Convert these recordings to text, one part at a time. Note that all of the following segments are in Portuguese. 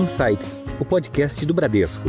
Insights, o podcast do Bradesco.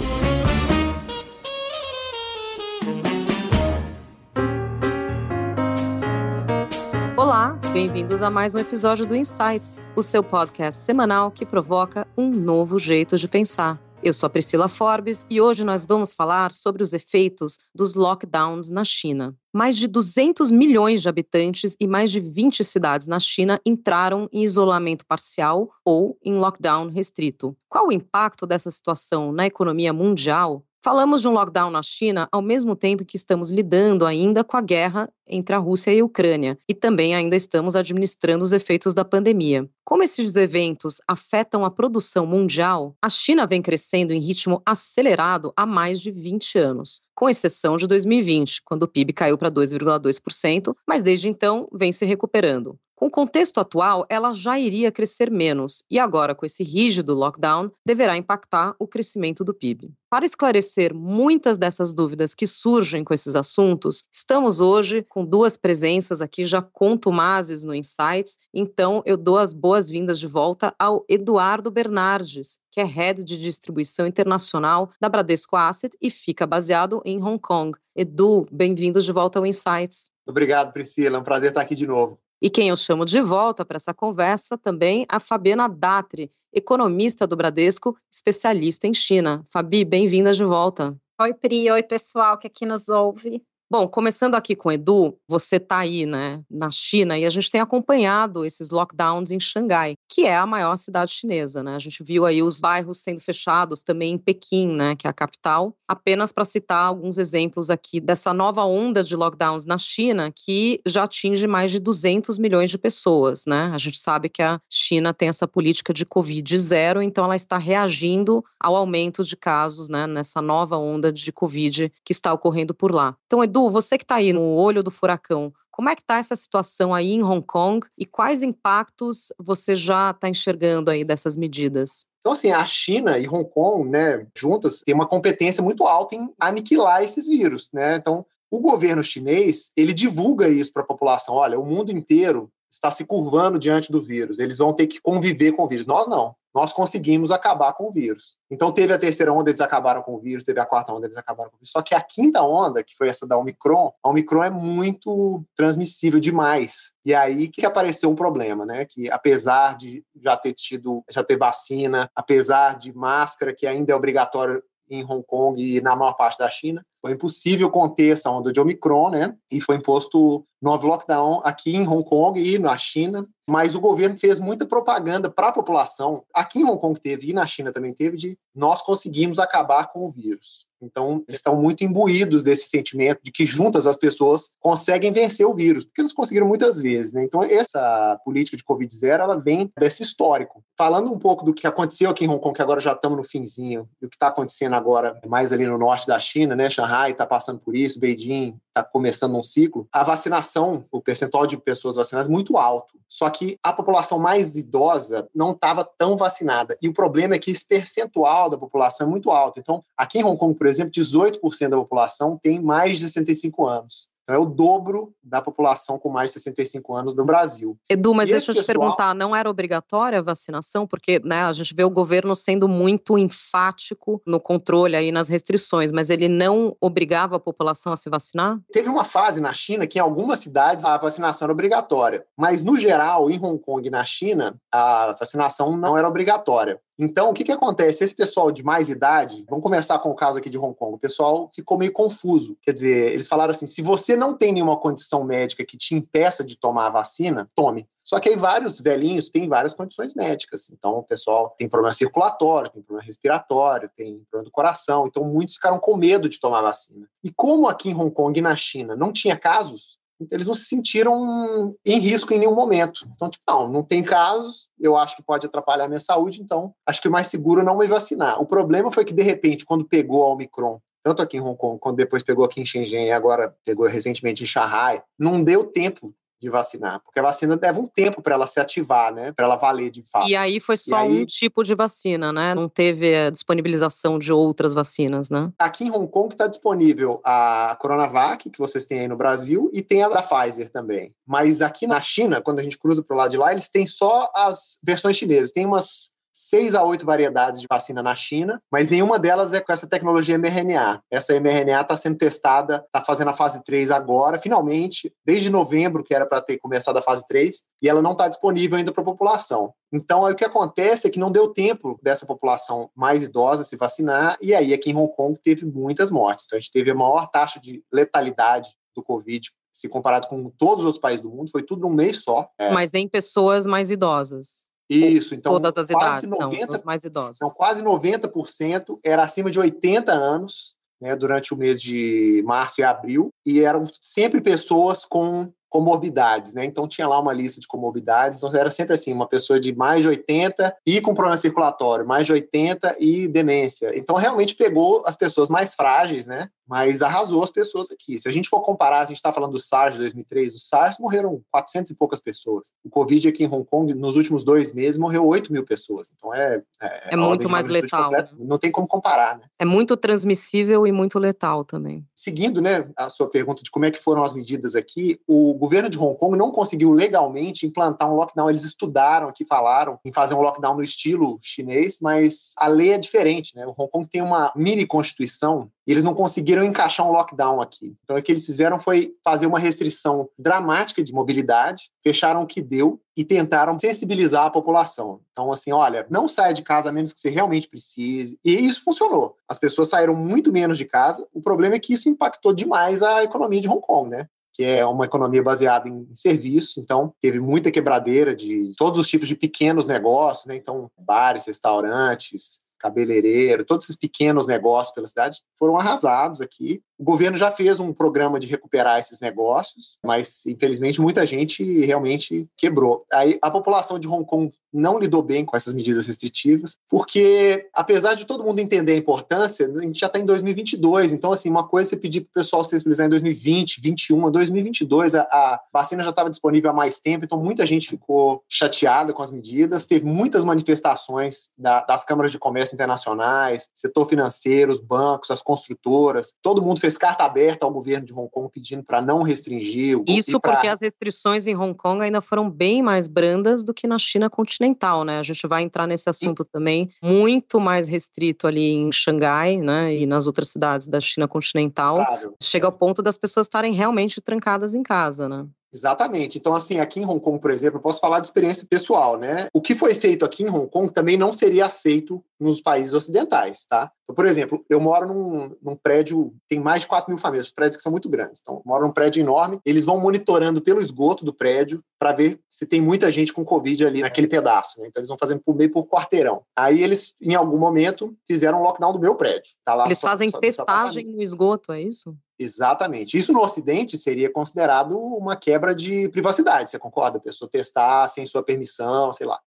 Olá, bem-vindos a mais um episódio do Insights, o seu podcast semanal que provoca um novo jeito de pensar. Eu sou a Priscila Forbes e hoje nós vamos falar sobre os efeitos dos lockdowns na China. Mais de 200 milhões de habitantes e mais de 20 cidades na China entraram em isolamento parcial ou em lockdown restrito. Qual o impacto dessa situação na economia mundial? Falamos de um lockdown na China ao mesmo tempo que estamos lidando ainda com a guerra entre a Rússia e a Ucrânia e também ainda estamos administrando os efeitos da pandemia. Como esses eventos afetam a produção mundial, a China vem crescendo em ritmo acelerado há mais de 20 anos, com exceção de 2020, quando o PIB caiu para 2,2%, mas desde então vem se recuperando. Com o contexto atual, ela já iria crescer menos e agora, com esse rígido lockdown, deverá impactar o crescimento do PIB. Para esclarecer muitas dessas dúvidas que surgem com esses assuntos, estamos hoje com duas presenças aqui já contumazes no Insights, então eu dou as boas-vindas de volta ao Eduardo Bernardes, que é Head de Distribuição Internacional da Bradesco Asset e fica baseado em Hong Kong. Edu, bem-vindos de volta ao Insights. Obrigado, Priscila. É um prazer estar aqui de novo. E quem eu chamo de volta para essa conversa também a Fabiana Datri, economista do Bradesco, especialista em China. Fabi, bem-vinda de volta. Oi, Pri. Oi, pessoal que aqui nos ouve. Bom, começando aqui com o Edu, você está aí, né, na China, e a gente tem acompanhado esses lockdowns em Xangai, que é a maior cidade chinesa, né? A gente viu aí os bairros sendo fechados também em Pequim, né, que é a capital. Apenas para citar alguns exemplos aqui dessa nova onda de lockdowns na China, que já atinge mais de 200 milhões de pessoas, né? A gente sabe que a China tem essa política de Covid zero, então ela está reagindo ao aumento de casos, né, nessa nova onda de Covid que está ocorrendo por lá. Então, Edu, Edu, você que está aí no olho do furacão, como é que está essa situação aí em Hong Kong e quais impactos você já está enxergando aí dessas medidas? Então, assim, a China e Hong Kong, né, juntas, têm uma competência muito alta em aniquilar esses vírus, né? Então, o governo chinês, ele divulga isso para a população. Olha, o mundo inteiro está se curvando diante do vírus. Eles vão ter que conviver com o vírus. Nós não nós conseguimos acabar com o vírus. Então teve a terceira onda, eles acabaram com o vírus, teve a quarta onda, eles acabaram com o vírus. Só que a quinta onda, que foi essa da Omicron, a Omicron é muito transmissível demais. E aí que apareceu um problema, né? Que apesar de já ter tido, já ter vacina, apesar de máscara, que ainda é obrigatório em Hong Kong e na maior parte da China, foi impossível conter essa onda de Omicron, né? E foi imposto novo lockdown aqui em Hong Kong e na China. Mas o governo fez muita propaganda para a população. Aqui em Hong Kong teve e na China também teve de nós conseguimos acabar com o vírus. Então, eles estão muito imbuídos desse sentimento de que juntas as pessoas conseguem vencer o vírus, porque eles conseguiram muitas vezes. Né? Então, essa política de Covid-0, ela vem desse histórico. Falando um pouco do que aconteceu aqui em Hong Kong, que agora já estamos no finzinho, e o que está acontecendo agora mais ali no norte da China, né? Shanghai está passando por isso, Beijing está começando um ciclo, a vacinação, o percentual de pessoas vacinadas é muito alto. Só que a população mais idosa não estava tão vacinada. E o problema é que esse percentual da população é muito alto. Então, aqui em Hong Kong, por exemplo, 18% da população tem mais de 65 anos. Então é o dobro da população com mais de 65 anos do Brasil. Edu, mas e deixa eu te pessoal... perguntar, não era obrigatória a vacinação? Porque né, a gente vê o governo sendo muito enfático no controle aí nas restrições, mas ele não obrigava a população a se vacinar? Teve uma fase na China que em algumas cidades a vacinação era obrigatória, mas no geral, em Hong Kong e na China, a vacinação não era obrigatória. Então, o que, que acontece? Esse pessoal de mais idade, vamos começar com o caso aqui de Hong Kong, o pessoal ficou meio confuso. Quer dizer, eles falaram assim: se você não tem nenhuma condição médica que te impeça de tomar a vacina, tome. Só que aí vários velhinhos têm várias condições médicas. Então, o pessoal tem problema circulatório, tem problema respiratório, tem problema do coração. Então, muitos ficaram com medo de tomar vacina. E como aqui em Hong Kong e na China não tinha casos, eles não se sentiram em risco em nenhum momento. Então, tipo, não, não tem casos, eu acho que pode atrapalhar a minha saúde, então acho que o mais seguro é não me vacinar. O problema foi que, de repente, quando pegou a Omicron, tanto aqui em Hong Kong, quando depois pegou aqui em Shenzhen e agora pegou recentemente em Shanghai, não deu tempo de vacinar, porque a vacina leva um tempo para ela se ativar, né, para ela valer de fato. E aí foi só aí, um tipo de vacina, né? Não teve a disponibilização de outras vacinas, né? Aqui em Hong Kong está disponível a Coronavac, que vocês têm aí no Brasil, e tem a da Pfizer também. Mas aqui na China, quando a gente cruza para o lado de lá, eles têm só as versões chinesas. Tem umas seis a oito variedades de vacina na China, mas nenhuma delas é com essa tecnologia mRNA. Essa mRNA está sendo testada, está fazendo a fase 3 agora, finalmente, desde novembro, que era para ter começado a fase 3, e ela não está disponível ainda para a população. Então, aí, o que acontece é que não deu tempo dessa população mais idosa se vacinar, e aí aqui em Hong Kong teve muitas mortes. Então, a gente teve a maior taxa de letalidade do Covid se comparado com todos os outros países do mundo, foi tudo num mês só. Mas em pessoas mais idosas. Isso, então todas as quase idades, 90, não, mais idosos. Então, quase 90% era acima de 80 anos, né, durante o mês de março e abril, e eram sempre pessoas com comorbidades, né? Então tinha lá uma lista de comorbidades, então era sempre assim, uma pessoa de mais de 80 e com problema circulatório, mais de 80 e demência. Então realmente pegou as pessoas mais frágeis, né? Mas arrasou as pessoas aqui. Se a gente for comparar, a gente está falando do SARS de 2003, o SARS morreram 400 e poucas pessoas. O Covid aqui em Hong Kong, nos últimos dois meses, morreu 8 mil pessoas. Então é... É, é muito mais letal. Né? Não tem como comparar, né? É muito transmissível e muito letal também. Seguindo, né, a sua pergunta de como é que foram as medidas aqui, o governo de Hong Kong não conseguiu legalmente implantar um lockdown. Eles estudaram aqui, falaram em fazer um lockdown no estilo chinês, mas a lei é diferente, né? O Hong Kong tem uma mini constituição e eles não conseguiram encaixar um lockdown aqui. Então, o que eles fizeram foi fazer uma restrição dramática de mobilidade, fecharam o que deu e tentaram sensibilizar a população. Então, assim, olha, não saia de casa a menos que você realmente precise. E isso funcionou. As pessoas saíram muito menos de casa. O problema é que isso impactou demais a economia de Hong Kong, né? que é uma economia baseada em serviços, então teve muita quebradeira de todos os tipos de pequenos negócios, né? Então, bares, restaurantes, cabeleireiro, todos esses pequenos negócios pela cidade foram arrasados aqui. O governo já fez um programa de recuperar esses negócios, mas infelizmente muita gente realmente quebrou. Aí a população de Hong Kong não lidou bem com essas medidas restritivas, porque apesar de todo mundo entender a importância, a gente já está em 2022, então assim, uma coisa é você pedir para o pessoal se sensibilizar em 2020, 2021, 2022, a, a vacina já estava disponível há mais tempo, então muita gente ficou chateada com as medidas, teve muitas manifestações da, das câmaras de comércio internacionais, setor financeiro, os bancos, as construtoras, todo mundo fez carta aberta ao governo de Hong Kong pedindo para não restringir. Isso pra... porque as restrições em Hong Kong ainda foram bem mais brandas do que na China continental, né? A gente vai entrar nesse assunto Sim. também, muito mais restrito ali em Xangai, né? E nas outras cidades da China continental. Claro. Chega ao ponto das pessoas estarem realmente trancadas em casa, né? Exatamente. Então, assim, aqui em Hong Kong, por exemplo, eu posso falar de experiência pessoal, né? O que foi feito aqui em Hong Kong também não seria aceito nos países ocidentais, tá? Então, por exemplo, eu moro num, num prédio, tem mais de 4 mil famílias, prédios que são muito grandes. Então, eu moro num prédio enorme, eles vão monitorando pelo esgoto do prédio para ver se tem muita gente com Covid ali naquele pedaço, né? Então, eles vão fazendo por meio por quarteirão. Aí, eles, em algum momento, fizeram um lockdown do meu prédio. Tá lá eles só, fazem só, testagem no esgoto, é isso? Exatamente. Isso no Ocidente seria considerado uma quebra de privacidade, você concorda? A pessoa testar sem sua permissão, sei lá.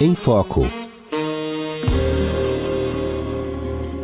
Em Foco.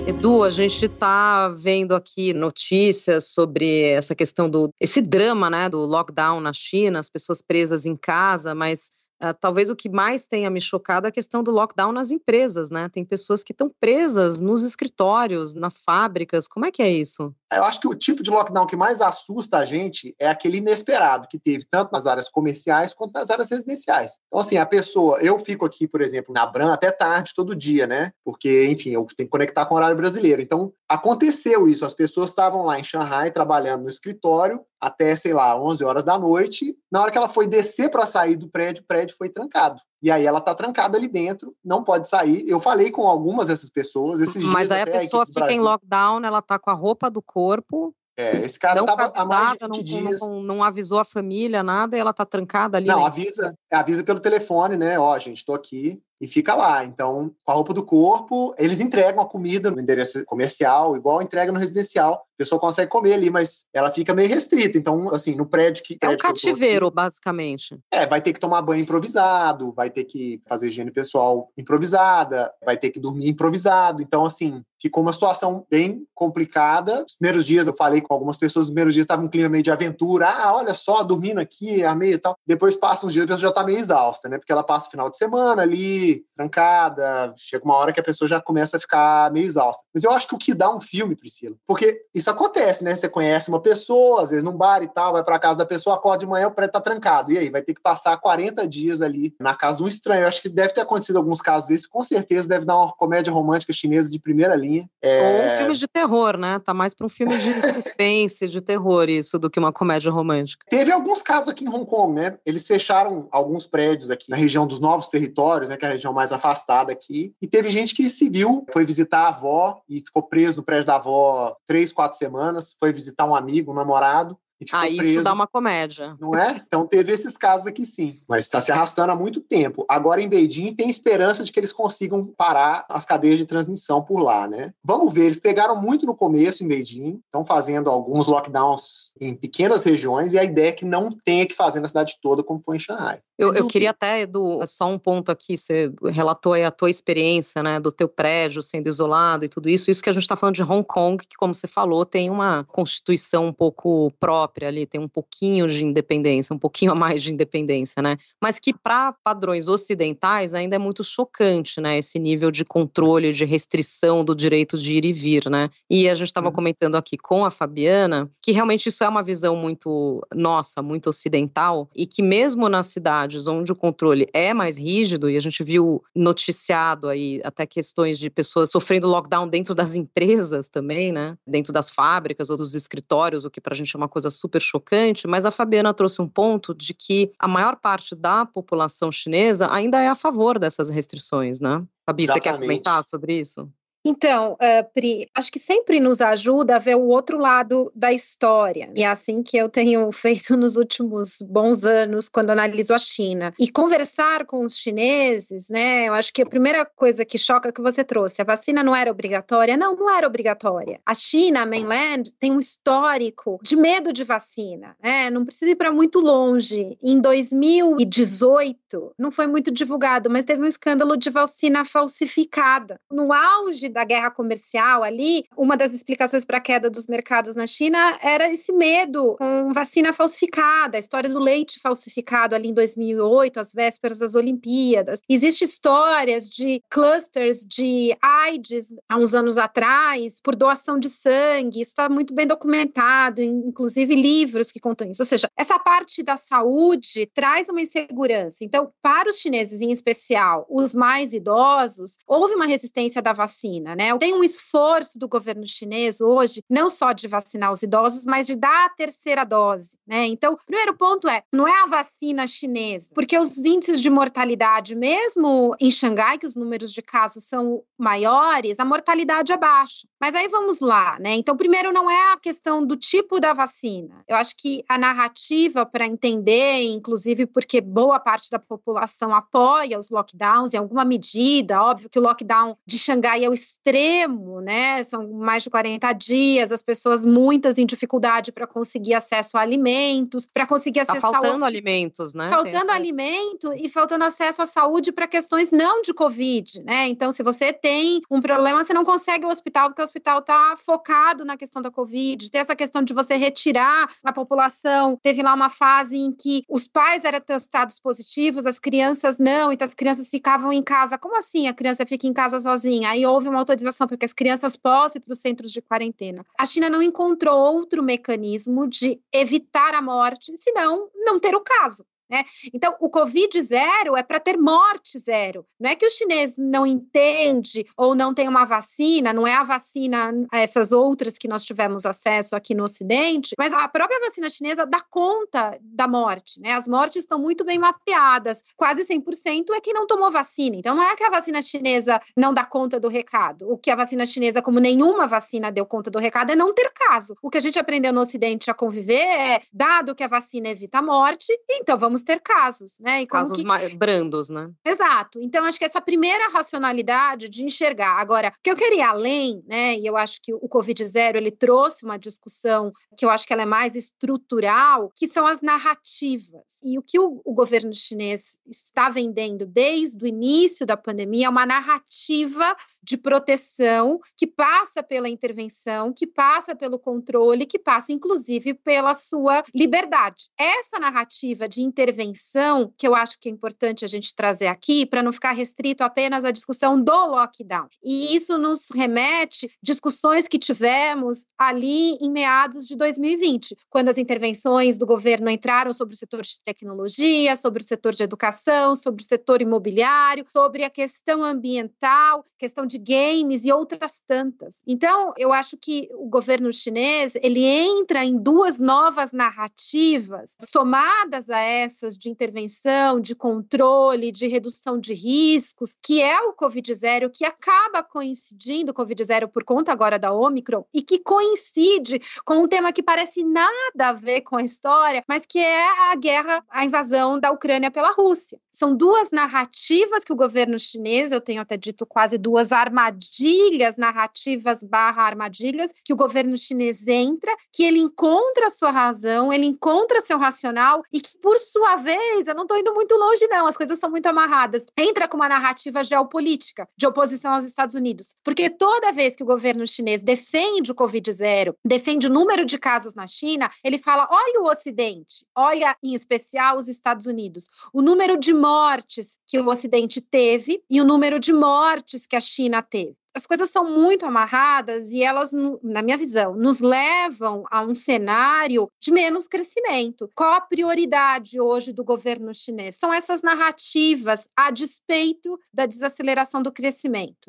Edu, a gente está vendo aqui notícias sobre essa questão do esse drama, né, do lockdown na China, as pessoas presas em casa, mas talvez o que mais tenha me chocado é a questão do lockdown nas empresas, né? Tem pessoas que estão presas nos escritórios, nas fábricas. Como é que é isso? Eu acho que o tipo de lockdown que mais assusta a gente é aquele inesperado que teve tanto nas áreas comerciais quanto nas áreas residenciais. Então, assim, a pessoa, eu fico aqui, por exemplo, na Bran até tarde todo dia, né? Porque, enfim, eu tenho que conectar com o horário brasileiro. Então, aconteceu isso. As pessoas estavam lá em Xangai trabalhando no escritório até, sei lá, 11 horas da noite. Na hora que ela foi descer para sair do prédio, o prédio foi trancado. E aí ela está trancada ali dentro, não pode sair. Eu falei com algumas dessas pessoas esses Mas aí a pessoa a fica em lockdown, ela está com a roupa do corpo, é, esse cara não tava não, dias. Não, não, avisou a família, nada, e ela tá trancada ali. Não, né? avisa, avisa pelo telefone, né? Ó, gente, tô aqui e fica lá. Então, com a roupa do corpo, eles entregam a comida no endereço comercial, igual entrega no residencial. A pessoa consegue comer ali, mas ela fica meio restrita. Então, assim, no prédio que. É um cativeiro, aqui, basicamente. É, vai ter que tomar banho improvisado, vai ter que fazer higiene pessoal improvisada, vai ter que dormir improvisado. Então, assim, ficou uma situação bem complicada. Os primeiros dias eu falei com algumas pessoas, os primeiros dias estava um clima meio de aventura. Ah, olha só, dormindo aqui, a meio e tal. Depois passa uns dias, a pessoa já está meio exausta, né? Porque ela passa o final de semana ali, trancada, chega uma hora que a pessoa já começa a ficar meio exausta. Mas eu acho que o que dá um filme, Priscila, porque isso acontece, né? Você conhece uma pessoa, às vezes num bar e tal, vai para casa da pessoa, acorda de manhã, o prédio tá trancado. E aí, vai ter que passar 40 dias ali na casa de um estranho. Eu acho que deve ter acontecido alguns casos desses, com certeza deve dar uma comédia romântica chinesa de primeira linha. É... Ou um filme de terror, né? Tá mais para um filme de suspense, de terror, isso, do que uma comédia romântica. Teve alguns casos aqui em Hong Kong, né? Eles fecharam alguns prédios aqui na região dos novos territórios, né? Que é a região mais afastada aqui. E teve gente que se viu, foi visitar a avó e ficou preso no prédio da avó três, quatro semanas. Foi visitar um amigo, um namorado. Ah, isso preso, dá uma comédia. Não é? Então teve esses casos aqui sim. Mas está se arrastando há muito tempo. Agora em Beijing tem esperança de que eles consigam parar as cadeias de transmissão por lá, né? Vamos ver, eles pegaram muito no começo em Beijing, estão fazendo alguns lockdowns em pequenas regiões e a ideia é que não tenha que fazer na cidade toda como foi em Shanghai. Eu, eu queria até, Edu, só um ponto aqui, você relatou aí a tua experiência, né, do teu prédio sendo isolado e tudo isso, isso que a gente está falando de Hong Kong, que como você falou, tem uma constituição um pouco própria própria ali, tem um pouquinho de independência, um pouquinho a mais de independência, né? Mas que para padrões ocidentais ainda é muito chocante, né? Esse nível de controle, de restrição do direito de ir e vir, né? E a gente estava uhum. comentando aqui com a Fabiana que realmente isso é uma visão muito nossa, muito ocidental, e que mesmo nas cidades onde o controle é mais rígido, e a gente viu noticiado aí até questões de pessoas sofrendo lockdown dentro das empresas também, né? Dentro das fábricas ou dos escritórios, o que para a gente é uma coisa super chocante, mas a Fabiana trouxe um ponto de que a maior parte da população chinesa ainda é a favor dessas restrições, né? Fabi, Exatamente. você quer comentar sobre isso? Então, uh, Pri, acho que sempre nos ajuda a ver o outro lado da história. E é assim que eu tenho feito nos últimos bons anos, quando analiso a China. E conversar com os chineses, né? Eu acho que a primeira coisa que choca é que você trouxe, a vacina não era obrigatória? Não, não era obrigatória. A China, a mainland, tem um histórico de medo de vacina, né? Não precisa ir para muito longe. Em 2018, não foi muito divulgado, mas teve um escândalo de vacina falsificada. No auge da guerra comercial ali, uma das explicações para a queda dos mercados na China era esse medo com vacina falsificada, a história do leite falsificado ali em 2008, às vésperas das Olimpíadas. Existem histórias de clusters de AIDS há uns anos atrás por doação de sangue, isso está muito bem documentado, inclusive livros que contam isso. Ou seja, essa parte da saúde traz uma insegurança. Então, para os chineses em especial, os mais idosos, houve uma resistência da vacina vacina, né? Tem um esforço do governo chinês hoje, não só de vacinar os idosos, mas de dar a terceira dose, né? Então, o primeiro ponto é, não é a vacina chinesa, porque os índices de mortalidade, mesmo em Xangai, que os números de casos são maiores, a mortalidade é baixa. Mas aí vamos lá, né? Então, primeiro não é a questão do tipo da vacina. Eu acho que a narrativa para entender, inclusive porque boa parte da população apoia os lockdowns em alguma medida, óbvio que o lockdown de Xangai é o extremo, né? São mais de 40 dias, as pessoas muitas em dificuldade para conseguir acesso a alimentos, para conseguir tá acessar tá faltando os... alimentos, né? Faltando alimento e faltando acesso à saúde para questões não de COVID, né? Então, se você tem um problema, você não consegue o hospital porque o hospital está focado na questão da COVID. Tem essa questão de você retirar a população. Teve lá uma fase em que os pais eram testados positivos, as crianças não, então as crianças ficavam em casa. Como assim a criança fica em casa sozinha? Aí houve uma autorização para que as crianças possam ir para os centros de quarentena. A China não encontrou outro mecanismo de evitar a morte, senão não ter o caso. Né? Então, o Covid zero é para ter morte zero. Não é que o chinês não entende ou não tem uma vacina, não é a vacina, essas outras que nós tivemos acesso aqui no Ocidente, mas a própria vacina chinesa dá conta da morte. Né? As mortes estão muito bem mapeadas. Quase 100% é quem não tomou vacina. Então, não é que a vacina chinesa não dá conta do recado. O que a vacina chinesa, como nenhuma vacina deu conta do recado, é não ter caso. O que a gente aprendeu no Ocidente a conviver é, dado que a vacina evita a morte, então vamos vamos ter casos, né? E casos que... brandos, né? Exato. Então, acho que essa primeira racionalidade de enxergar. Agora, o que eu queria além, né? E eu acho que o Covid zero ele trouxe uma discussão que eu acho que ela é mais estrutural, que são as narrativas. E o que o, o governo chinês está vendendo desde o início da pandemia é uma narrativa de proteção que passa pela intervenção, que passa pelo controle, que passa inclusive pela sua liberdade. Essa narrativa de intervenção, que eu acho que é importante a gente trazer aqui, para não ficar restrito apenas à discussão do lockdown. E isso nos remete discussões que tivemos ali em meados de 2020, quando as intervenções do governo entraram sobre o setor de tecnologia, sobre o setor de educação, sobre o setor imobiliário, sobre a questão ambiental, questão de games e outras tantas. Então, eu acho que o governo chinês, ele entra em duas novas narrativas somadas a essas de intervenção, de controle, de redução de riscos, que é o COVID-0, que acaba coincidindo, o COVID-0 por conta agora da Omicron, e que coincide com um tema que parece nada a ver com a história, mas que é a guerra, a invasão da Ucrânia pela Rússia. São duas narrativas que o governo chinês, eu tenho até dito quase duas armadilhas, narrativas barra armadilhas, que o governo chinês entra, que ele encontra a sua razão, ele encontra seu racional e que, por sua vez, eu não estou indo muito longe, não, as coisas são muito amarradas, entra com uma narrativa geopolítica de oposição aos Estados Unidos. Porque toda vez que o governo chinês defende o Covid-0, defende o número de casos na China, ele fala: olha o Ocidente, olha em especial os Estados Unidos, o número de mortes que o Ocidente teve e o número de mortes que a China teve as coisas são muito amarradas e elas, na minha visão, nos levam a um cenário de menos crescimento. Qual a prioridade hoje do governo chinês? São essas narrativas a despeito da desaceleração do crescimento.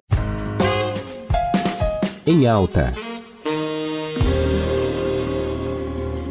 Em alta.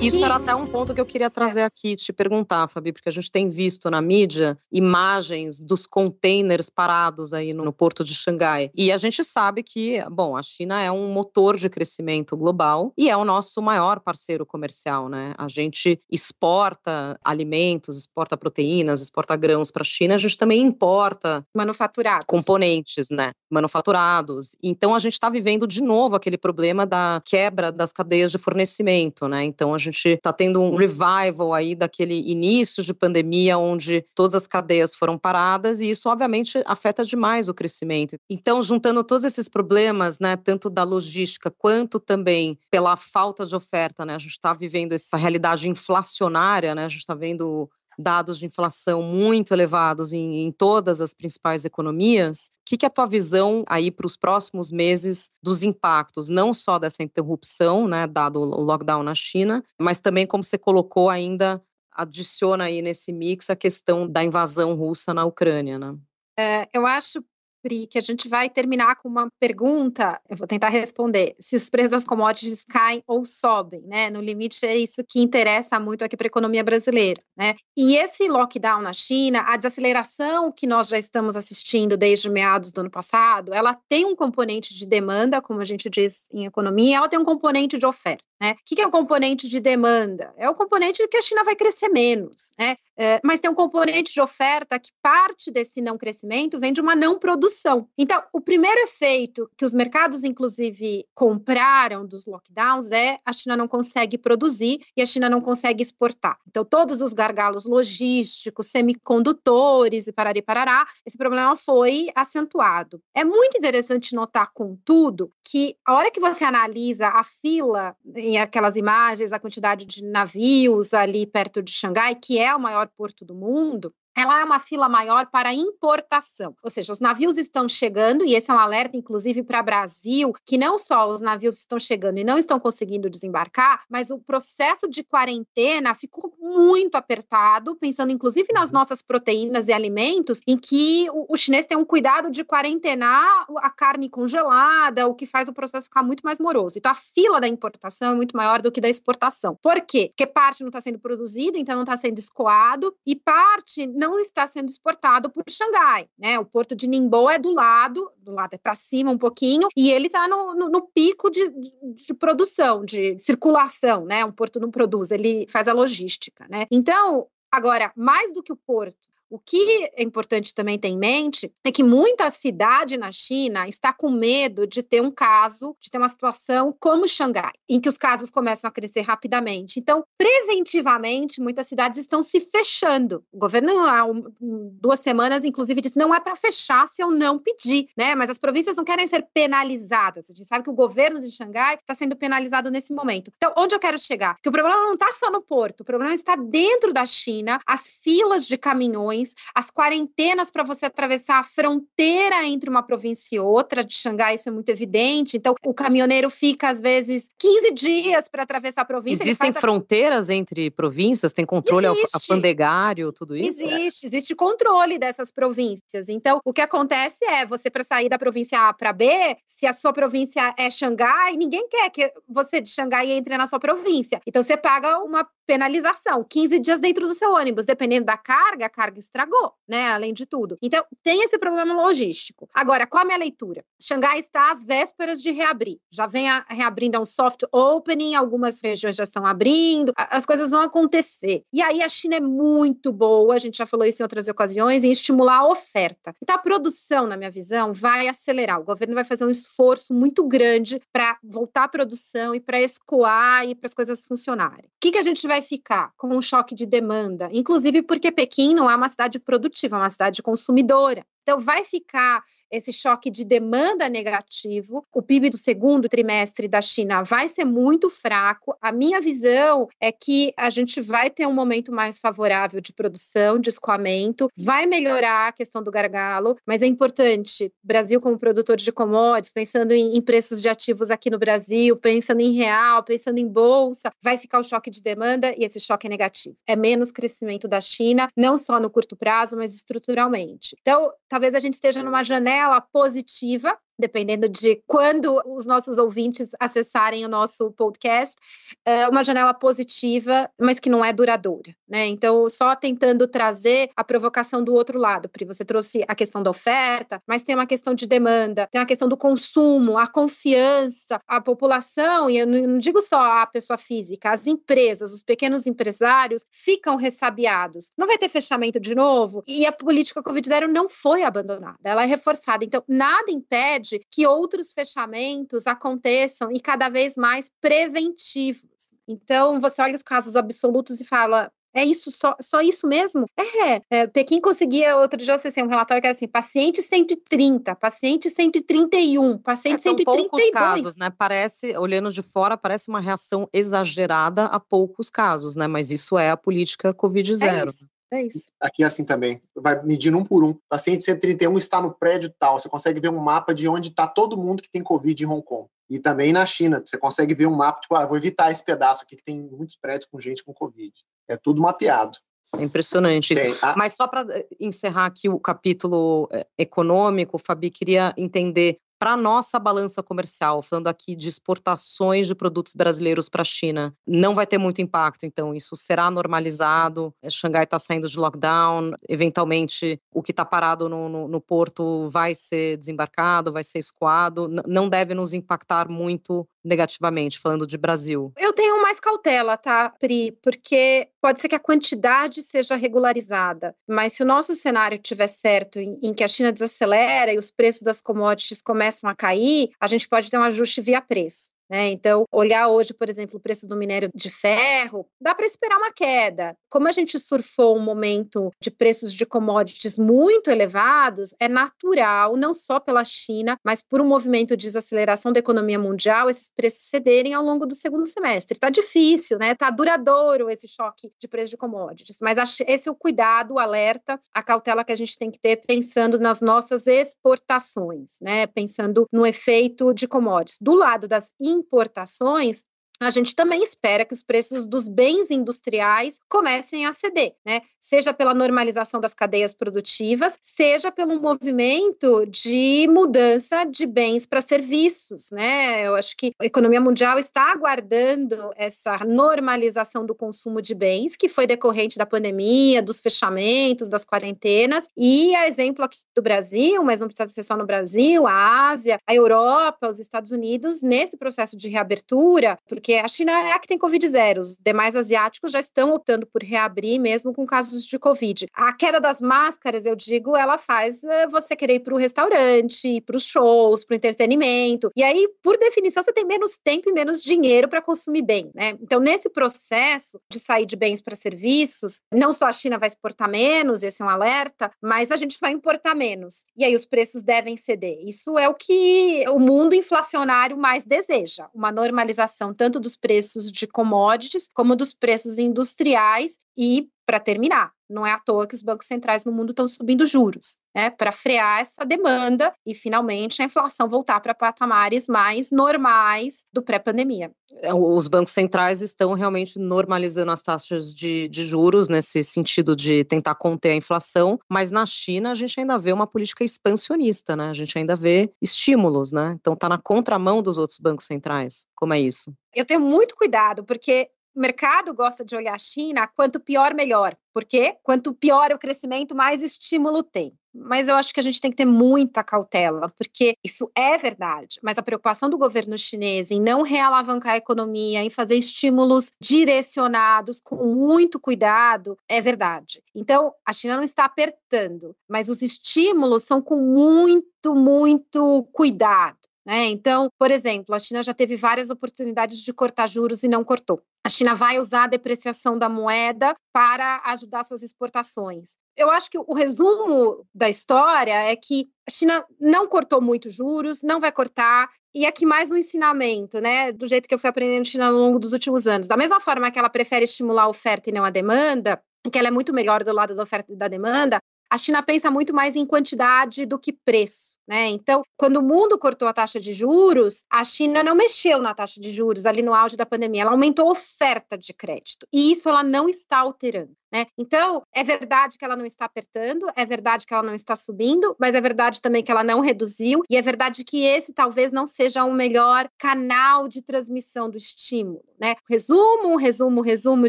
Isso era até um ponto que eu queria trazer aqui, te perguntar, Fabi, porque a gente tem visto na mídia imagens dos containers parados aí no, porto de Xangai. E a gente sabe que, bom, a China é um motor de crescimento global e é o nosso maior parceiro comercial, né? A gente exporta alimentos, exporta proteínas, exporta grãos para a China, a gente também importa manufaturados, componentes, né? Manufaturados. Então a gente está vivendo de novo aquele problema da quebra das cadeias de fornecimento, né? Então a gente gente está tendo um revival aí daquele início de pandemia, onde todas as cadeias foram paradas, e isso, obviamente, afeta demais o crescimento. Então, juntando todos esses problemas, né, tanto da logística quanto também pela falta de oferta, né, a gente está vivendo essa realidade inflacionária, né, a gente está vendo dados de inflação muito elevados em, em todas as principais economias, o que, que, é a tua visão aí para os próximos meses dos impactos, não só dessa interrupção, né, dado o lockdown na China, mas também, como você colocou, ainda adiciona aí nesse mix a questão da invasão russa na Ucrânia, né? É, eu acho Pri, que a gente vai terminar com uma pergunta, eu vou tentar responder, se os preços das commodities caem ou sobem, né? No limite é isso que interessa muito aqui para a economia brasileira, né? E esse lockdown na China, a desaceleração que nós já estamos assistindo desde meados do ano passado, ela tem um componente de demanda, como a gente diz em economia, ela tem um componente de oferta, né? O que é o componente de demanda? É o componente de que a China vai crescer menos, né? É, mas tem um componente de oferta que parte desse não crescimento vem de uma não produção. Então, o primeiro efeito que os mercados, inclusive, compraram dos lockdowns é a China não consegue produzir e a China não consegue exportar. Então, todos os gargalos logísticos, semicondutores e parari parará, esse problema foi acentuado. É muito interessante notar, contudo, que a hora que você analisa a fila em aquelas imagens, a quantidade de navios ali perto de Xangai, que é o maior maior porto do mundo, ela é uma fila maior para importação. Ou seja, os navios estão chegando, e esse é um alerta, inclusive, para o Brasil, que não só os navios estão chegando e não estão conseguindo desembarcar, mas o processo de quarentena ficou muito apertado, pensando inclusive nas uhum. nossas proteínas e alimentos, em que o, o chinês tem um cuidado de quarentenar a carne congelada, o que faz o processo ficar muito mais moroso. Então, a fila da importação é muito maior do que da exportação. Por quê? Porque parte não está sendo produzido, então não está sendo escoado, e parte não está sendo exportado por Xangai, né? O porto de Ningbo é do lado, do lado é para cima um pouquinho, e ele está no, no, no, pico de, de, de, produção, de circulação, né? O porto não produz, ele faz a logística, né? Então, agora, mais do que o porto, O que é importante também ter em mente é que muita cidade na China está com medo de ter um caso, de ter uma situação como Xangai, em que os casos começam a crescer rapidamente. Então, preventivamente, muitas cidades estão se fechando. O governo, há duas semanas, inclusive, disse não é para fechar se eu não pedir, né? Mas as províncias não querem ser penalizadas. A gente sabe que o governo de Xangai está sendo penalizado nesse momento. Então, onde eu quero chegar? Que o problema não está só no porto, o problema está dentro da China, as filas de caminhões, as quarentenas para você atravessar a fronteira entre uma província e outra. De Xangai, isso é muito evidente. Então, o caminhoneiro fica, às vezes, 15 dias para atravessar a província. Existem fronteiras entre províncias? Tem controle Existe. afandegário, tudo isso? Existe, existe controle dessas províncias. Então, o que acontece é, você para sair da província A para B, se a sua província é Xangai, ninguém quer que você de Xangai entre na sua província. Então, você paga uma penalização, 15 dias dentro do seu ônibus, dependendo da carga, a carga estragou, né? Além de tudo. Então, tem esse problema logístico. Agora, qual a minha leitura? Xangai está às vésperas de reabrir. Já vem a, reabrindo, é um soft opening, algumas regiões já estão abrindo, as coisas vão acontecer. E aí a China é muito boa, a gente já falou isso em outras ocasiões, em estimular a oferta. Então, a produção, na minha visão, vai acelerar. O governo vai fazer um esforço muito grande para voltar à produção e para escoar e para as coisas funcionarem. O que, que a gente vai ficar com um choque de demanda, inclusive porque Pequim não é uma cidade produtiva, uma cidade consumidora. Então, vai ficar esse choque de demanda negativo. O PIB do segundo trimestre da China vai ser muito fraco. A minha visão é que a gente vai ter um momento mais favorável de produção, de escoamento, vai melhorar a questão do gargalo, mas é importante, Brasil como produtor de commodities, pensando em, em preços de ativos aqui no Brasil, pensando em real, pensando em bolsa, vai ficar o choque de demanda e esse choque é negativo. É menos crescimento da China, não só no curto prazo, mas estruturalmente. Então, talvez a gente esteja numa janela positiva dependendo de quando os nossos ouvintes acessarem o nosso podcast, é uma janela positiva, mas que não é duradoura, né? Então, só tentando trazer a provocação do outro lado, porque você trouxe a questão da oferta, mas tem uma questão de demanda, tem uma questão do consumo, a confiança, a população, e eu não digo só a pessoa física, as empresas, os pequenos empresários ficam ressabiados. Não vai ter fechamento de novo, e a política Covid-0 não foi abandonada, ela é reforçada. Então, nada impede impede que outros fechamentos aconteçam e cada vez mais preventivos. Então, você olha os casos absolutos e fala: é isso, só, só isso mesmo? É, é, Pequim conseguia, outro dia, você um relatório que era assim, paciente 130, paciente 131, paciente é, são 132. poucos casos, né? Parece, olhando de fora, parece uma reação exagerada a poucos casos, né? Mas isso é a política Covid-0. É é isso. Aqui é assim também. Vai medindo um por um. O paciente 131 está no prédio tal. Você consegue ver um mapa de onde está todo mundo que tem Covid em Hong Kong. E também na China. Você consegue ver um mapa, tipo, ah, vou evitar esse pedaço aqui que tem muitos prédios com gente com Covid. É tudo mapeado. É impressionante isso. a... Mas só para encerrar aqui o capítulo eh, econômico, Fabi, queria entender para nossa balança comercial, falando aqui de exportações de produtos brasileiros para a China, não vai ter muito impacto, então isso será normalizado. Eh, Xangai está saindo de lockdown, eventualmente o que está parado no, no, no, porto vai ser desembarcado, vai ser escoado, não deve nos impactar muito negativamente, falando de Brasil? Eu tenho mais cautela, tá, Pri? Porque pode ser que a quantidade seja regularizada, mas se o nosso cenário estiver certo, em, em, que a China desacelera e os preços das commodities começam a cair, a gente pode ter um ajuste via preço. Né? Então, olhar hoje, por exemplo, o preço do minério de ferro, dá para esperar uma queda. Como a gente surfou um momento de preços de commodities muito elevados, é natural, não só pela China, mas por um movimento de desaceleração da economia mundial, esses preços cederem ao longo do segundo semestre. Está difícil, né? Está duradouro esse choque de preço de commodities, mas esse é o cuidado, o alerta, a cautela que a gente tem que ter pensando nas nossas exportações, né? Pensando no efeito de commodities. Do lado das importações, a gente também espera que os preços dos bens industriais comecem a ceder, né? Seja pela normalização das cadeias produtivas, seja pelo movimento de mudança de bens para serviços, né? Eu acho que a economia mundial está aguardando essa normalização do consumo de bens, que foi decorrente da pandemia, dos fechamentos, das quarentenas, e a exemplo aqui do Brasil, mas não precisa ser só no Brasil, a Ásia, a Europa, os Estados Unidos, nesse processo de reabertura, porque porque a China é a que tem Covid zero, os demais asiáticos já estão optando por reabrir mesmo com casos de Covid. A queda das máscaras, eu digo, ela faz uh, você querer ir para o restaurante, para os shows, para o entretenimento, e aí, por definição, você tem menos tempo e menos dinheiro para consumir bem, né? Então, nesse processo de sair de bens para serviços, não só a China vai exportar menos, esse é um alerta, mas a gente vai importar menos. E aí os preços devem ceder. Isso é o que o mundo inflacionário mais deseja, uma normalização tanto dos preços de commodities como dos preços industriais e para terminar, não é à toa que os bancos centrais no mundo estão subindo juros, né, para frear essa demanda e finalmente a inflação voltar para patamares mais normais do pré-pandemia. É, os bancos centrais estão realmente normalizando as taxas de, de, juros nesse sentido de tentar conter a inflação, mas na China a gente ainda vê uma política expansionista, né? A gente ainda vê estímulos, né? Então está na contramão dos outros bancos centrais. Como é isso? Eu tenho muito cuidado, porque o mercado gosta de olhar a China, quanto pior, melhor. Porque quanto pior o crescimento, mais estímulo tem. Mas eu acho que a gente tem que ter muita cautela, porque isso é verdade. Mas a preocupação do governo chinês em não realavancar a economia, em fazer estímulos direcionados com muito cuidado, é verdade. Então, a China não está apertando, mas os estímulos são com muito, muito cuidado. Né? Então, por exemplo, a China já teve várias oportunidades de cortar juros e não cortou. A China vai usar a depreciação da moeda para ajudar suas exportações. Eu acho que o resumo da história é que a China não cortou muito juros, não vai cortar, e aqui mais um ensinamento, né, do jeito que eu fui aprendendo China ao longo dos últimos anos. Da mesma forma que ela prefere estimular a oferta e não a demanda, que ela é muito melhor do lado da oferta e da demanda, a China pensa muito mais em quantidade do que preço. Né? Então, quando o mundo cortou a taxa de juros, a China não mexeu na taxa de juros ali no auge da pandemia, ela aumentou a oferta de crédito. E isso ela não está alterando. Né? Então, é verdade que ela não está apertando, é verdade que ela não está subindo, mas é verdade também que ela não reduziu, e é verdade que esse talvez não seja o melhor canal de transmissão do estímulo. Né? Resumo, resumo, resumo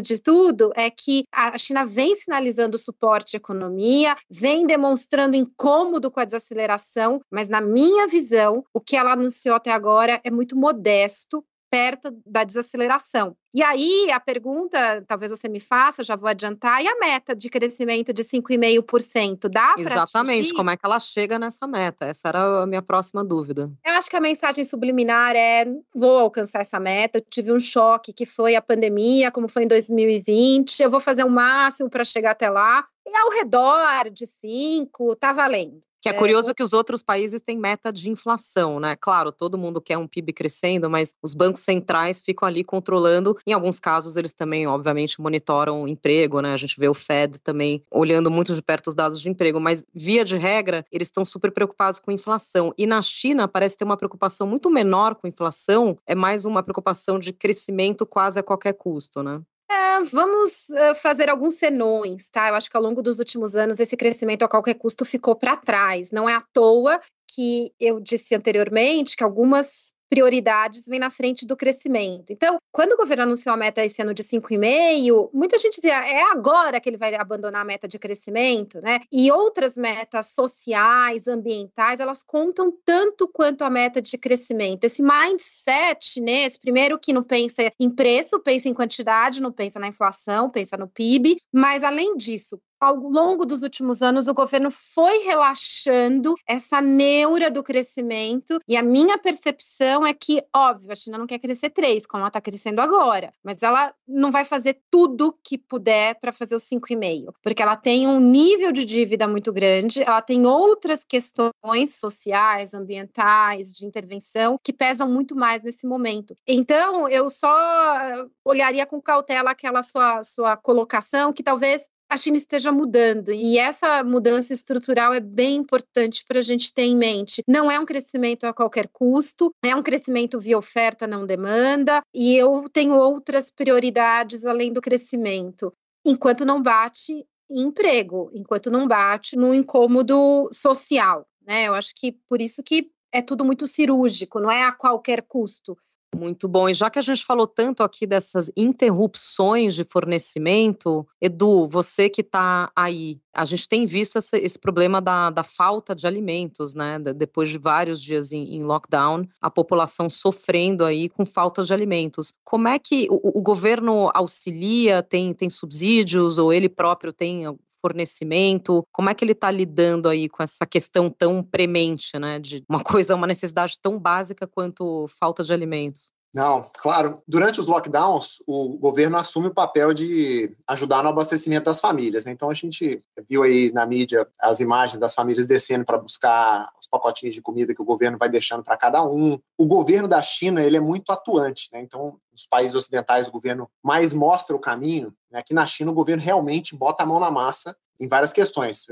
de tudo é que a China vem sinalizando suporte à economia, vem demonstrando incômodo com a desaceleração, mas na minha visão, o que ela anunciou até agora é muito modesto perto da desaceleração. E aí, a pergunta, talvez você me faça, já vou adiantar, e a meta de crescimento de 5,5%? Dá para Exatamente, atingir? como é que ela chega nessa meta? Essa era a minha próxima dúvida. Eu acho que a mensagem subliminar é: vou alcançar essa meta. Eu tive um choque que foi a pandemia, como foi em 2020. Eu vou fazer o máximo para chegar até lá. E ao redor de 5, tá valendo. Que é, é curioso que os outros países têm meta de inflação, né? Claro, todo mundo quer um PIB crescendo, mas os bancos centrais ficam ali controlando. Em alguns casos, eles também, obviamente, monitoram o emprego, né? A gente vê o Fed também olhando muito de perto os dados de emprego, mas via de regra, eles estão super preocupados com inflação. E na China parece ter uma preocupação muito menor com inflação, é mais uma preocupação de crescimento quase a qualquer custo, né? É, vamos uh, fazer alguns senões, tá? Eu acho que ao longo dos últimos anos esse crescimento a qualquer custo ficou para trás. Não é à toa que eu disse anteriormente que algumas prioridades vem na frente do crescimento. Então, quando o governo anunciou a meta esse ano de 5,5, muita gente dizia, é agora que ele vai abandonar a meta de crescimento, né? E outras metas sociais, ambientais, elas contam tanto quanto a meta de crescimento. Esse mindset chinês, primeiro que não pensa em preço, pensa em quantidade, não pensa na inflação, pensa no PIB, mas além disso, ao longo dos últimos anos, o governo foi relaxando essa neura do crescimento, e a minha percepção é que, óbvio, a China não quer crescer três, como ela está crescendo agora, mas ela não vai fazer tudo que puder para fazer os 5,5, porque ela tem um nível de dívida muito grande, ela tem outras questões sociais, ambientais, de intervenção, que pesam muito mais nesse momento. Então, eu só olharia com cautela aquela sua, sua colocação, que talvez a China esteja mudando e essa mudança estrutural é bem importante para a gente ter em mente. Não é um crescimento a qualquer custo, é um crescimento via oferta, não demanda, e eu tenho outras prioridades além do crescimento, enquanto não bate em emprego, enquanto não bate no incômodo social. Né? Eu acho que por isso que é tudo muito cirúrgico, não é a qualquer custo Muito bom. E já que a gente falou tanto aqui dessas interrupções de fornecimento, Edu, você que está aí, a gente tem visto esse, esse problema da, da, falta de alimentos, né? Depois de vários dias em, em, lockdown, a população sofrendo aí com falta de alimentos. Como é que o, o governo auxilia? Tem, tem subsídios ou ele próprio tem fornecimento? Como é que ele está lidando aí com essa questão tão premente, né? De uma coisa, uma necessidade tão básica quanto falta de alimentos? Não, claro. Durante os lockdowns, o governo assume o papel de ajudar no abastecimento das famílias. Né? Então, a gente viu aí na mídia as imagens das famílias descendo para buscar os pacotinhos de comida que o governo vai deixando para cada um. O governo da China ele é muito atuante. Né? Então, nos países ocidentais, o governo mais mostra o caminho. Né? Aqui na China, o governo realmente bota a mão na massa em várias questões.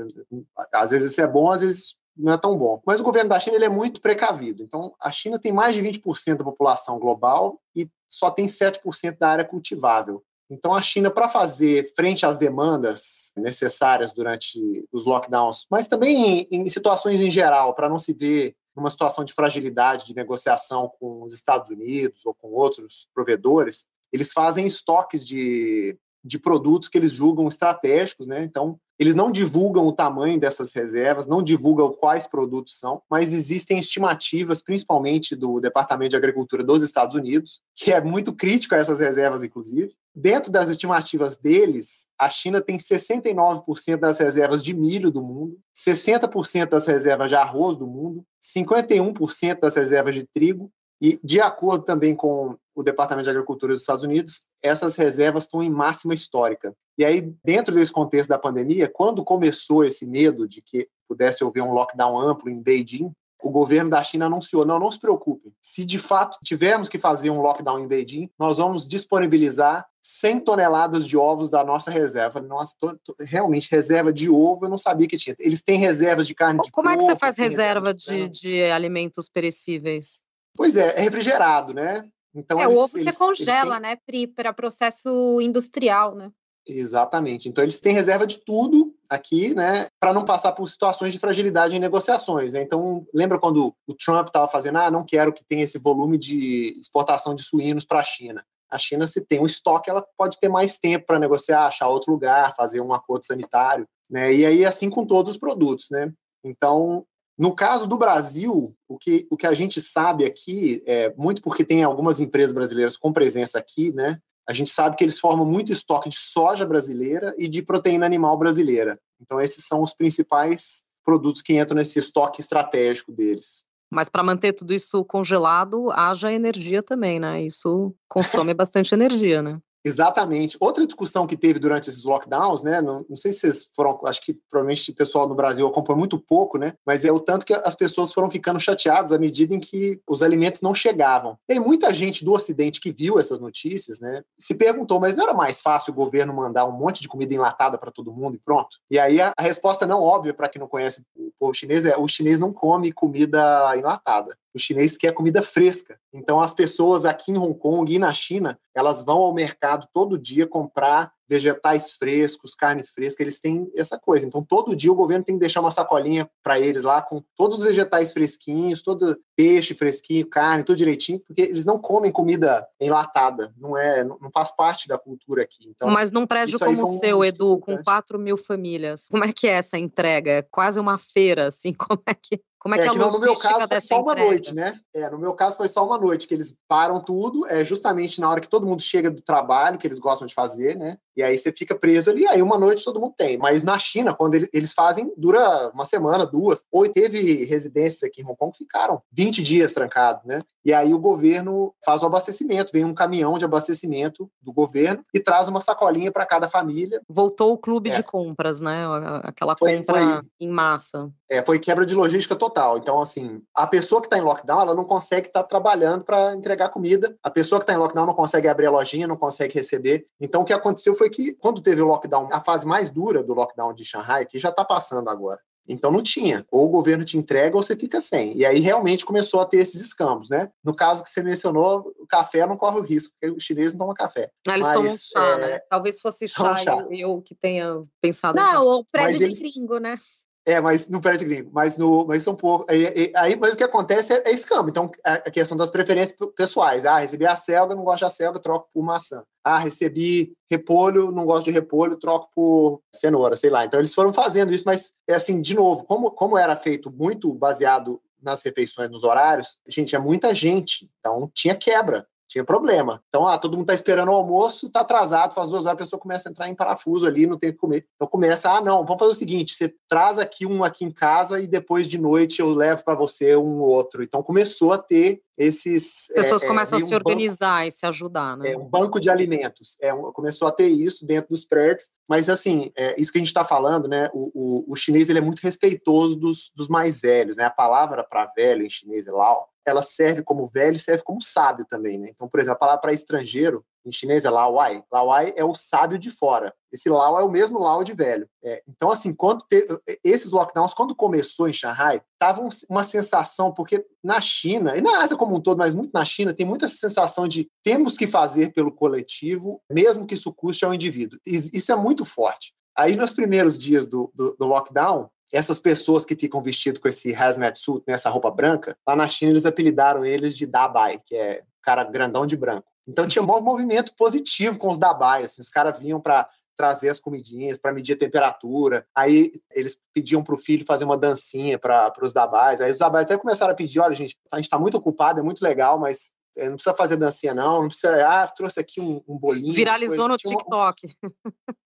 Às vezes isso é bom, às vezes não é tão bom. Mas o governo da China ele é muito precavido. Então, a China tem mais de 20% da população global e só tem 7% da área cultivável. Então, a China, para fazer frente às demandas necessárias durante os lockdowns, mas também em, em situações em geral, para não se ver numa situação de fragilidade de negociação com os Estados Unidos ou com outros provedores, eles fazem estoques de, de produtos que eles julgam estratégicos, né? Então, eles não divulgam o tamanho dessas reservas, não divulgam quais produtos são, mas existem estimativas, principalmente do Departamento de Agricultura dos Estados Unidos, que é muito crítico a essas reservas, inclusive. Dentro das estimativas deles, a China tem 69% das reservas de milho do mundo, 60% das reservas de arroz do mundo, 51% das reservas de trigo e, de acordo também com o Departamento de Agricultura dos Estados Unidos, essas reservas estão em máxima histórica. E aí, dentro desse contexto da pandemia, quando começou esse medo de que pudesse haver um lockdown amplo em Beijing, o governo da China anunciou: não, não se preocupe. Se de fato tivermos que fazer um lockdown em Beijing, nós vamos disponibilizar 100 toneladas de ovos da nossa reserva. Nossa, tô, tô, realmente, reserva de ovo eu não sabia que tinha. Eles têm reservas de carne de Como porco, é que você faz reserva de, de alimentos perecíveis? Pois é, é refrigerado, né? Então, é, eles, o ovo eles, você congela, têm... né, Pri, para processo industrial, né? Exatamente. Então, eles têm reserva de tudo aqui, né, para não passar por situações de fragilidade em negociações. Né? Então, lembra quando o Trump estava fazendo, ah, não quero que tenha esse volume de exportação de suínos para a China. A China, se tem um estoque, ela pode ter mais tempo para negociar, achar outro lugar, fazer um acordo sanitário. Né? E aí, assim com todos os produtos. Né? Então, no caso do Brasil, o que, o que a gente sabe aqui, é, muito porque tem algumas empresas brasileiras com presença aqui, né? A gente sabe que eles formam muito estoque de soja brasileira e de proteína animal brasileira. Então, esses são os principais produtos que entram nesse estoque estratégico deles. Mas para manter tudo isso congelado, haja energia também, né? Isso consome bastante energia, né? Exatamente. Outra discussão que teve durante esses lockdowns, né? Não, não, sei se vocês foram, acho que provavelmente o pessoal no Brasil acompanha muito pouco, né? Mas é o tanto que as pessoas foram ficando chateadas à medida em que os alimentos não chegavam. Tem muita gente do Ocidente que viu essas notícias, né? Se perguntou, mas não era mais fácil o governo mandar um monte de comida enlatada para todo mundo e pronto? E aí a, a resposta não óbvia para quem não conhece o povo chinês é: o chinês não come comida enlatada. O chinês quer comida fresca. Então, as pessoas aqui em Hong Kong e na China, elas vão ao mercado todo dia comprar vegetais frescos, carne fresca, eles têm essa coisa. Então, todo dia o governo tem que deixar uma sacolinha para eles lá com todos os vegetais fresquinhos, todo peixe fresquinho, carne, tudo direitinho, porque eles não comem comida enlatada, não é, não faz parte da cultura aqui. Então, Mas num prédio como o seu, Edu, com 4 mil famílias, como é que é essa entrega? É quase uma feira, assim, como é que... Como é, é que, é que no meu caso foi só uma noite, né? É, no meu caso foi só uma noite que eles param tudo, é justamente na hora que todo mundo chega do trabalho, que eles gostam de fazer, né? E aí você fica preso ali, aí uma noite todo mundo tem. Mas na China, quando eles fazem, dura uma semana, duas. Ou teve residências aqui em Hong Kong que ficaram 20 dias trancados, né? E aí o governo faz o abastecimento, vem um caminhão de abastecimento do governo e traz uma sacolinha para cada família. Voltou o clube é. de compras, né? Aquela foi, compra foi, em massa. É, foi quebra de logística total. Então, assim, a pessoa que está em lockdown, ela não consegue estar tá trabalhando para entregar comida. A pessoa que está em lockdown não consegue abrir a lojinha, não consegue receber. Então, o que aconteceu foi foi que quando teve o lockdown, a fase mais dura do lockdown de Shanghai, que já está passando agora. Então não tinha. Ou o governo te entrega ou você fica sem. E aí realmente começou a ter esses escambos, né? No caso que você mencionou, o café não corre o risco, porque os chineses não tomam café. Ah, eles Mas, tomam chá, é... né? Talvez fosse chá, chá. Eu, eu, que tenha pensado. Não, o prédio de eles... gringo, né? É, mas no prédio gringo, mas no, mas são poucos. Aí, aí, mas o que acontece é, é escambo. Então, a questão das preferências pessoais. Ah, recebi a selga, não gosto da selga, troco por maçã. Ah, recebi repolho, não gosto de repolho, troco por cenoura, sei lá. Então, eles foram fazendo isso, mas é assim, de novo, como, como era feito muito baseado nas refeições, nos horários, gente, é muita gente, então tinha quebra tinha problema. Então, ah, todo mundo está esperando o almoço, está atrasado, faz duas horas, a pessoa começa a entrar em parafuso ali, não tem o que comer. Então começa, ah, não, vamos fazer o seguinte: você traz aqui um aqui em casa e depois de noite eu levo para você um outro. Então começou a ter esses. As pessoas é, começam a se organizar banco, e se ajudar, né? É, um banco de alimentos. É, um, começou a ter isso dentro dos prédios, mas assim, é, isso que a gente está falando, né? O, o, o, chinês ele é muito respeitoso dos, dos mais velhos, né? A palavra para velho em chinês é lao, ela serve como velho e serve como sábio também, né? Então, por exemplo, a palavra para estrangeiro em chinês é Lawai. Lawai é o sábio de fora. Esse Lao é o mesmo Lao de velho. É, então, assim, quando teve, esses lockdowns, quando começou em Shanghai, tava uma sensação, porque na China, e na Ásia como um todo, mas muito na China, tem muita sensação de temos que fazer pelo coletivo, mesmo que isso custe ao indivíduo. Isso é muito forte. Aí, nos primeiros dias do, do, do lockdown, essas pessoas que ficam vestidas com esse hazmat suit, nessa né, roupa branca, lá na China eles apelidaram eles de Dabai, que é cara grandão de branco. Então tinha um bom movimento positivo com os dabais. Assim, os caras vinham para trazer as comidinhas, para medir a temperatura. Aí eles pediam para o filho fazer uma dancinha para os dabais. Aí os dabais até começaram a pedir: olha, gente, a gente está muito ocupado, é muito legal, mas não precisa fazer dancinha, não. Não precisa. Ah, trouxe aqui um, um bolinho. Viralizou no TikTok.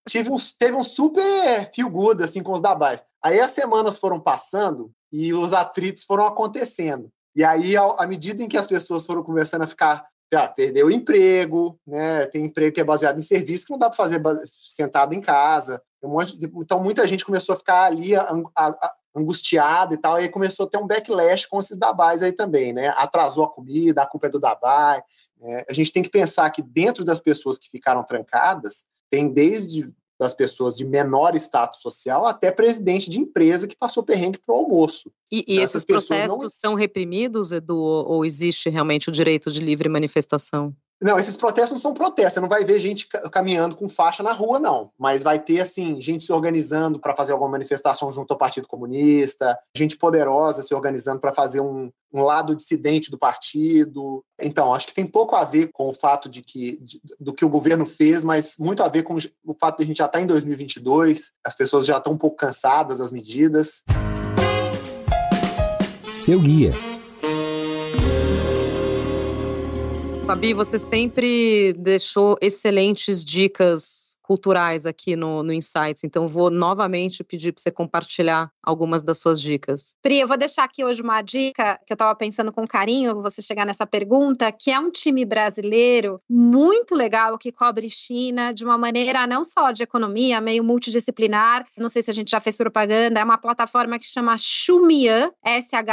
tive um, teve um super feel good assim, com os dabais. Aí as semanas foram passando e os atritos foram acontecendo. E aí, à medida em que as pessoas foram começando a ficar já perdeu o emprego, né? Tem emprego que é baseado em serviço que não dá para fazer sentado em casa. então muita gente começou a ficar ali angustiada e tal, e aí começou a ter um backlash com esses dabais aí também, né? Atrasou a comida, a culpa é do dabai. Né? A gente tem que pensar que dentro das pessoas que ficaram trancadas, tem desde das pessoas de menor status social até presidente de empresa que passou perrengue para o almoço. E, e esses protestos não... são reprimidos, Edu, ou existe realmente o direito de livre manifestação? Não, esses protestos não são protestos. Você não vai ver gente caminhando com faixa na rua, não. Mas vai ter, assim, gente se organizando para fazer alguma manifestação junto ao Partido Comunista, gente poderosa se organizando para fazer um, um, lado dissidente do partido. Então, acho que tem pouco a ver com o fato de que de, do que o governo fez, mas muito a ver com o fato de a gente já estar tá em 2022, as pessoas já estão um pouco cansadas das medidas. Seu guia Fabi, você sempre deixou excelentes dicas culturais aqui no, no Insights, então vou novamente pedir para você compartilhar algumas das suas dicas. Pri, eu vou deixar aqui hoje uma dica que eu estava pensando com carinho, você chegar nessa pergunta, que é um time brasileiro muito legal que cobre China de uma maneira não só de economia, meio multidisciplinar. Não sei se a gente já fez propaganda, é uma plataforma que chama Xumian, S-H-U-M-I-N,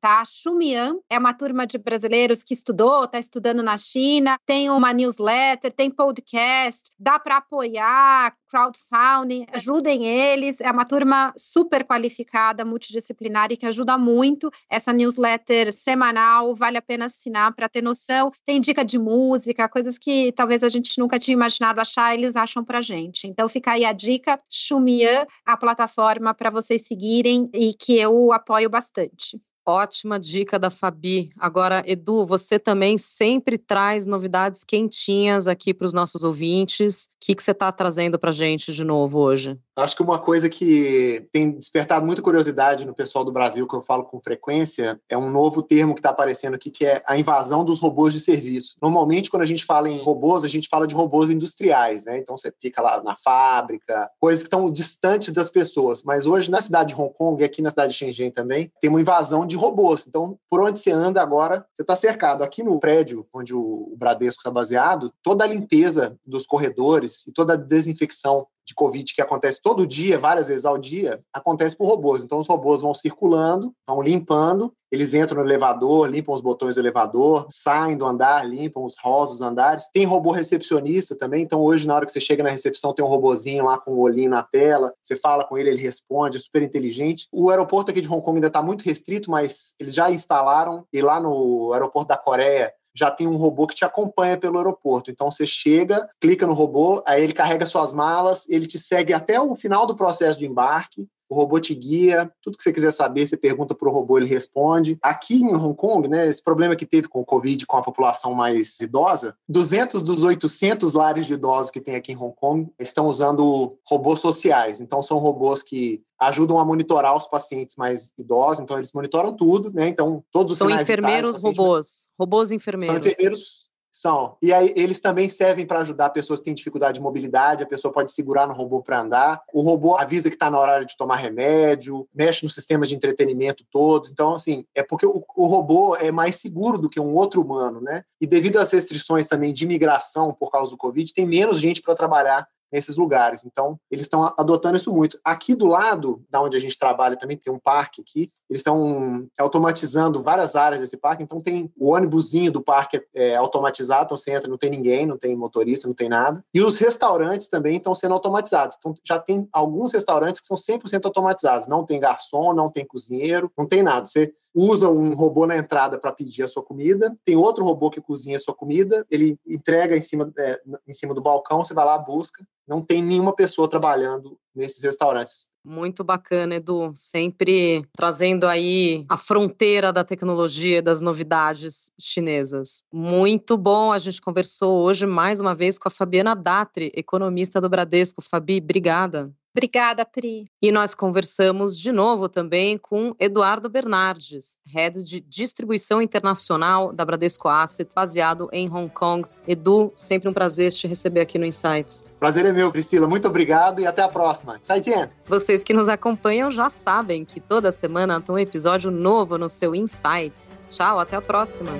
tá? Xumian é uma turma de brasileiros que estudou, está estudando na China, tem uma newsletter, tem podcast, dá para apoiar, crowdfunding, ajudem eles. É uma turma super qualificada, multidisciplinar e que ajuda muito. Essa newsletter semanal vale a pena assinar para ter noção. Tem dica de música, coisas que talvez a gente nunca tinha imaginado achar, eles acham para gente. Então fica aí a dica, Xumian, a plataforma para vocês seguirem e que eu apoio bastante. Ótima dica da Fabi. Agora, Edu, você também sempre traz novidades quentinhas aqui para os nossos ouvintes. O que, que você está trazendo para a gente de novo hoje? Acho que uma coisa que tem despertado muita curiosidade no pessoal do Brasil, que eu falo com frequência, é um novo termo que está aparecendo aqui, que é a invasão dos robôs de serviço. Normalmente, quando a gente fala em robôs, a gente fala de robôs industriais, né? Então, você fica lá na fábrica, coisas que estão distantes das pessoas. Mas hoje, na cidade de Hong Kong e aqui na cidade de Shenzhen também, tem uma invasão de robôs. Então, por onde você anda agora, você está cercado. Aqui no prédio onde o Bradesco está baseado, toda a limpeza dos corredores e toda a desinfecção de Covid que acontece todo dia, várias vezes ao dia, acontece por robôs. Então, os robôs vão circulando, vão limpando, eles entram no elevador, limpam os botões do elevador, saem do andar, limpam os rosas dos andares. Tem robô recepcionista também, então hoje, na hora que você chega na recepção, tem um robozinho lá com o um olhinho na tela, você fala com ele, ele responde, é super inteligente. O aeroporto aqui de Hong Kong ainda está muito restrito, mas eles já instalaram, e lá no aeroporto da Coreia, já tem um robô que te acompanha pelo aeroporto. Então você chega, clica no robô, aí ele carrega suas malas, ele te segue até o final do processo de embarque, o robô te guia, tudo que você quiser saber, você pergunta para o robô, ele responde. Aqui em Hong Kong, né, esse problema que teve com o Covid, com a população mais idosa, 200 dos 800 lares de idosos que tem aqui em Hong Kong estão usando robôs sociais. Então, são robôs que ajudam a monitorar os pacientes mais idosos, então eles monitoram tudo, né? Então, todos os são sinais enfermeiros vitais, robôs, robôs enfermeiros. São enfermeiros são. E aí eles também servem para ajudar pessoas que têm dificuldade de mobilidade, a pessoa pode segurar no robô para andar. O robô avisa que está na hora de tomar remédio, mexe no sistema de entretenimento todo. Então, assim, é porque o, o, robô é mais seguro do que um outro humano, né? E devido às restrições também de imigração por causa do Covid, tem menos gente para trabalhar nesses lugares. Então, eles estão adotando isso muito. Aqui do lado, da onde a gente trabalha, também tem um parque aqui. Eles estão automatizando várias áreas desse parque. Então, tem o ônibusinho do parque é, automatizado. Então, você entra, não tem ninguém, não tem motorista, não tem nada. E os restaurantes também estão sendo automatizados. Então, já tem alguns restaurantes que são 100% automatizados. Não tem garçom, não tem cozinheiro, não tem nada. Você usa um robô na entrada para pedir a sua comida, tem outro robô que cozinha a sua comida, ele entrega em cima, é, em cima do balcão, você vai lá, busca. Não tem nenhuma pessoa trabalhando nesses restaurantes. Muito bacana, Edu. Sempre trazendo aí a fronteira da tecnologia, das novidades chinesas. Muito bom. A gente conversou hoje mais uma vez com a Fabiana Datri, economista do Bradesco. Fabi, obrigada. Obrigada, Pri. E nós conversamos de novo também com Eduardo Bernardes, head de distribuição internacional da Bradesco Asset, baseado em Hong Kong. Edu, sempre um prazer te receber aqui no Insights. Prazer é meu, Priscila. Muito obrigado e até a próxima. Zaijian! Vocês que nos acompanham já sabem que toda semana tem um episódio novo no seu Insights. Tchau, até a próxima.